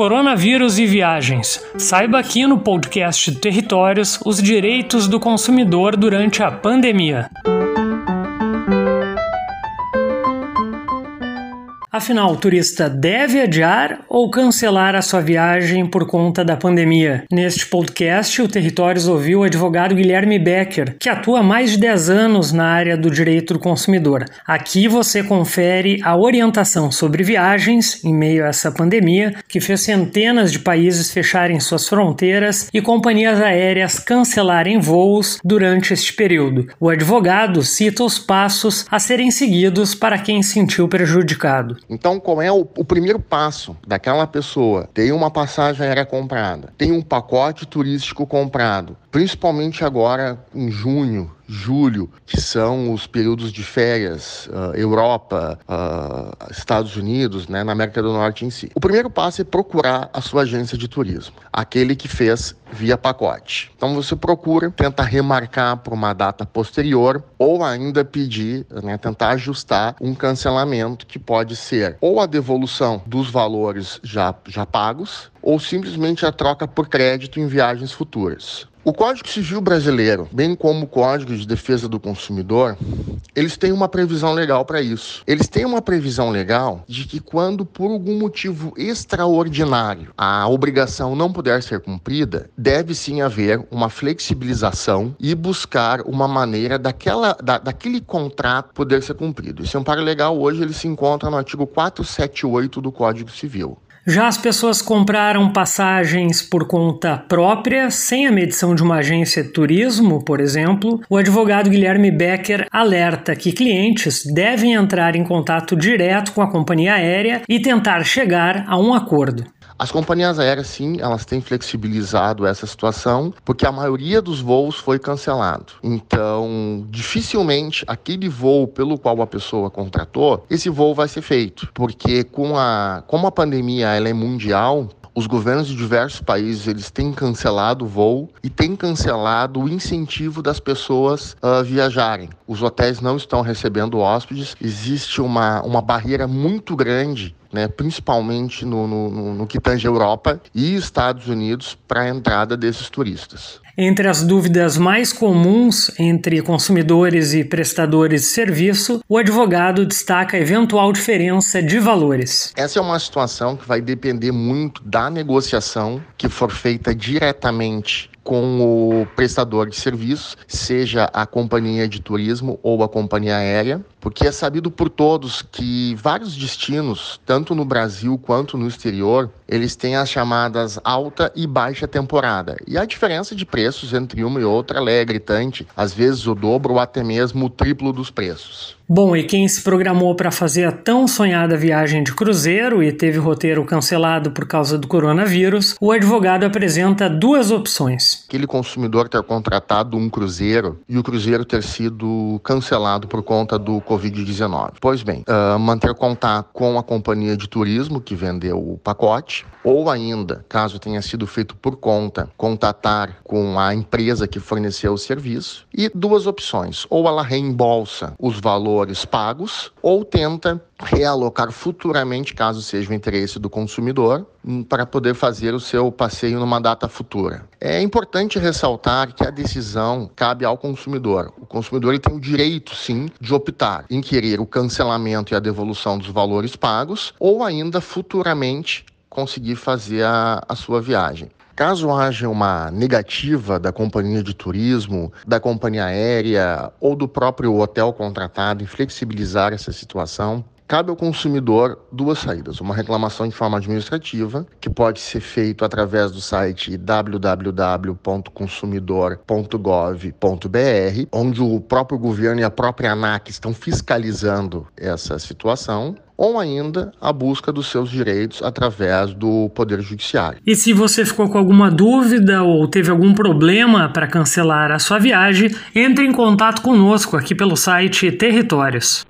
Coronavírus e viagens. Saiba aqui no podcast Territórios os direitos do consumidor durante a pandemia. Afinal, o turista deve adiar ou cancelar a sua viagem por conta da pandemia? Neste podcast, o Territórios ouviu o advogado Guilherme Becker, que atua há mais de 10 anos na área do direito do consumidor. Aqui você confere a orientação sobre viagens em meio a essa pandemia, que fez centenas de países fecharem suas fronteiras e companhias aéreas cancelarem voos durante este período. O advogado cita os passos a serem seguidos para quem se sentiu prejudicado. Então, qual é o, o, primeiro passo daquela pessoa? Tem uma passagem aérea comprada, tem um pacote turístico comprado, principalmente agora em junho, julho, que são os períodos de férias, uh, Europa, uh, Estados Unidos, né, na América do Norte em si. O primeiro passo é procurar a sua agência de turismo, aquele que fez via pacote. Então você procura, tenta remarcar para uma data posterior ou ainda pedir, né, tentar ajustar um cancelamento que pode ser ou a devolução dos valores já, já pagos ou simplesmente a troca por crédito em viagens futuras. O Código Civil brasileiro, bem como o Código de Defesa do Consumidor, eles têm uma previsão legal para isso. Eles têm uma previsão legal de que quando por algum motivo extraordinário a obrigação não puder ser cumprida, deve sim haver uma flexibilização e buscar uma maneira daquela, da, daquele contrato poder ser cumprido. Esse amparo legal hoje ele se encontra no artigo 478 do Código Civil. Já as pessoas compraram passagens por conta própria, sem a medição de uma agência de turismo, por exemplo, o advogado Guilherme Becker alerta que clientes devem entrar em contato direto com a companhia aérea e tentar chegar a um acordo. As companhias aéreas, sim, elas têm flexibilizado essa situação, porque a maioria dos voos foi cancelado. Então, dificilmente aquele voo pelo qual a pessoa contratou, esse voo vai ser feito, porque com a, como a pandemia ela é mundial, os governos de diversos países eles têm cancelado o voo e têm cancelado o incentivo das pessoas a uh, viajarem. Os hotéis não estão recebendo hóspedes, existe uma, uma barreira muito grande né, principalmente no, no, no que tange Europa e Estados Unidos, para a entrada desses turistas. Entre as dúvidas mais comuns entre consumidores e prestadores de serviço, o advogado destaca a eventual diferença de valores. Essa é uma situação que vai depender muito da negociação que for feita diretamente com o prestador de serviços, seja a companhia de turismo ou a companhia aérea, porque é sabido por todos que vários destinos, tanto no Brasil quanto no exterior, eles têm as chamadas alta e baixa temporada. E a diferença de preços entre uma e outra é gritante, às vezes o dobro ou até mesmo o triplo dos preços. Bom, e quem se programou para fazer a tão sonhada viagem de cruzeiro e teve o roteiro cancelado por causa do coronavírus, o advogado apresenta duas opções. Aquele consumidor ter contratado um cruzeiro e o cruzeiro ter sido cancelado por conta do Covid-19. Pois bem, uh, manter contato com a companhia de turismo que vendeu o pacote, ou ainda, caso tenha sido feito por conta, contatar com a empresa que forneceu o serviço. E duas opções: ou ela reembolsa os valores pagos, ou tenta realocar futuramente, caso seja o interesse do consumidor, hum, para poder fazer o seu passeio numa data futura. É importante ressaltar que a decisão cabe ao consumidor. O consumidor tem o direito, sim, de optar em querer o cancelamento e a devolução dos valores pagos ou ainda futuramente conseguir fazer a, a sua viagem. Caso haja uma negativa da companhia de turismo, da companhia aérea ou do próprio hotel contratado em flexibilizar essa situação, Cabe ao consumidor duas saídas: uma reclamação de forma administrativa, que pode ser feito através do site www.consumidor.gov.br, onde o próprio governo e a própria ANAC estão fiscalizando essa situação, ou ainda a busca dos seus direitos através do Poder Judiciário. E se você ficou com alguma dúvida ou teve algum problema para cancelar a sua viagem, entre em contato conosco aqui pelo site Territórios.